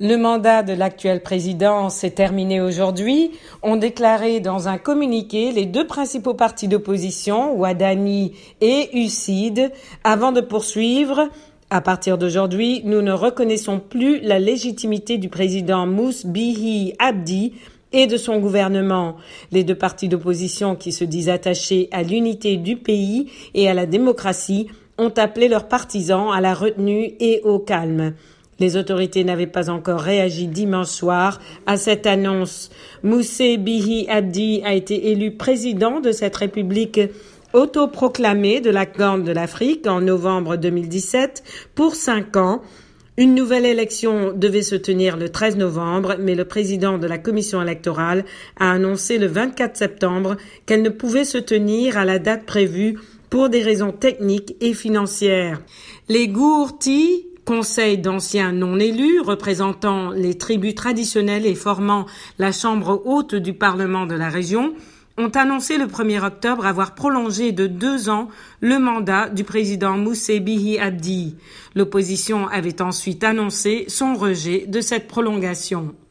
Le mandat de l'actuel président s'est terminé aujourd'hui, ont déclaré dans un communiqué les deux principaux partis d'opposition, Ouadani et UCID, avant de poursuivre à partir d'aujourd'hui, nous ne reconnaissons plus la légitimité du président Mous Bihi Abdi et de son gouvernement. Les deux partis d'opposition qui se disent attachés à l'unité du pays et à la démocratie ont appelé leurs partisans à la retenue et au calme. Les autorités n'avaient pas encore réagi dimanche soir à cette annonce. Moussé Bihi Abdi a été élu président de cette république autoproclamée de la Corne de l'Afrique en novembre 2017 pour cinq ans. Une nouvelle élection devait se tenir le 13 novembre, mais le président de la commission électorale a annoncé le 24 septembre qu'elle ne pouvait se tenir à la date prévue pour des raisons techniques et financières. Les Gourti conseil d'anciens non élus représentant les tribus traditionnelles et formant la chambre haute du Parlement de la région ont annoncé le 1er octobre avoir prolongé de deux ans le mandat du président Moussé Bihi Abdi. L'opposition avait ensuite annoncé son rejet de cette prolongation.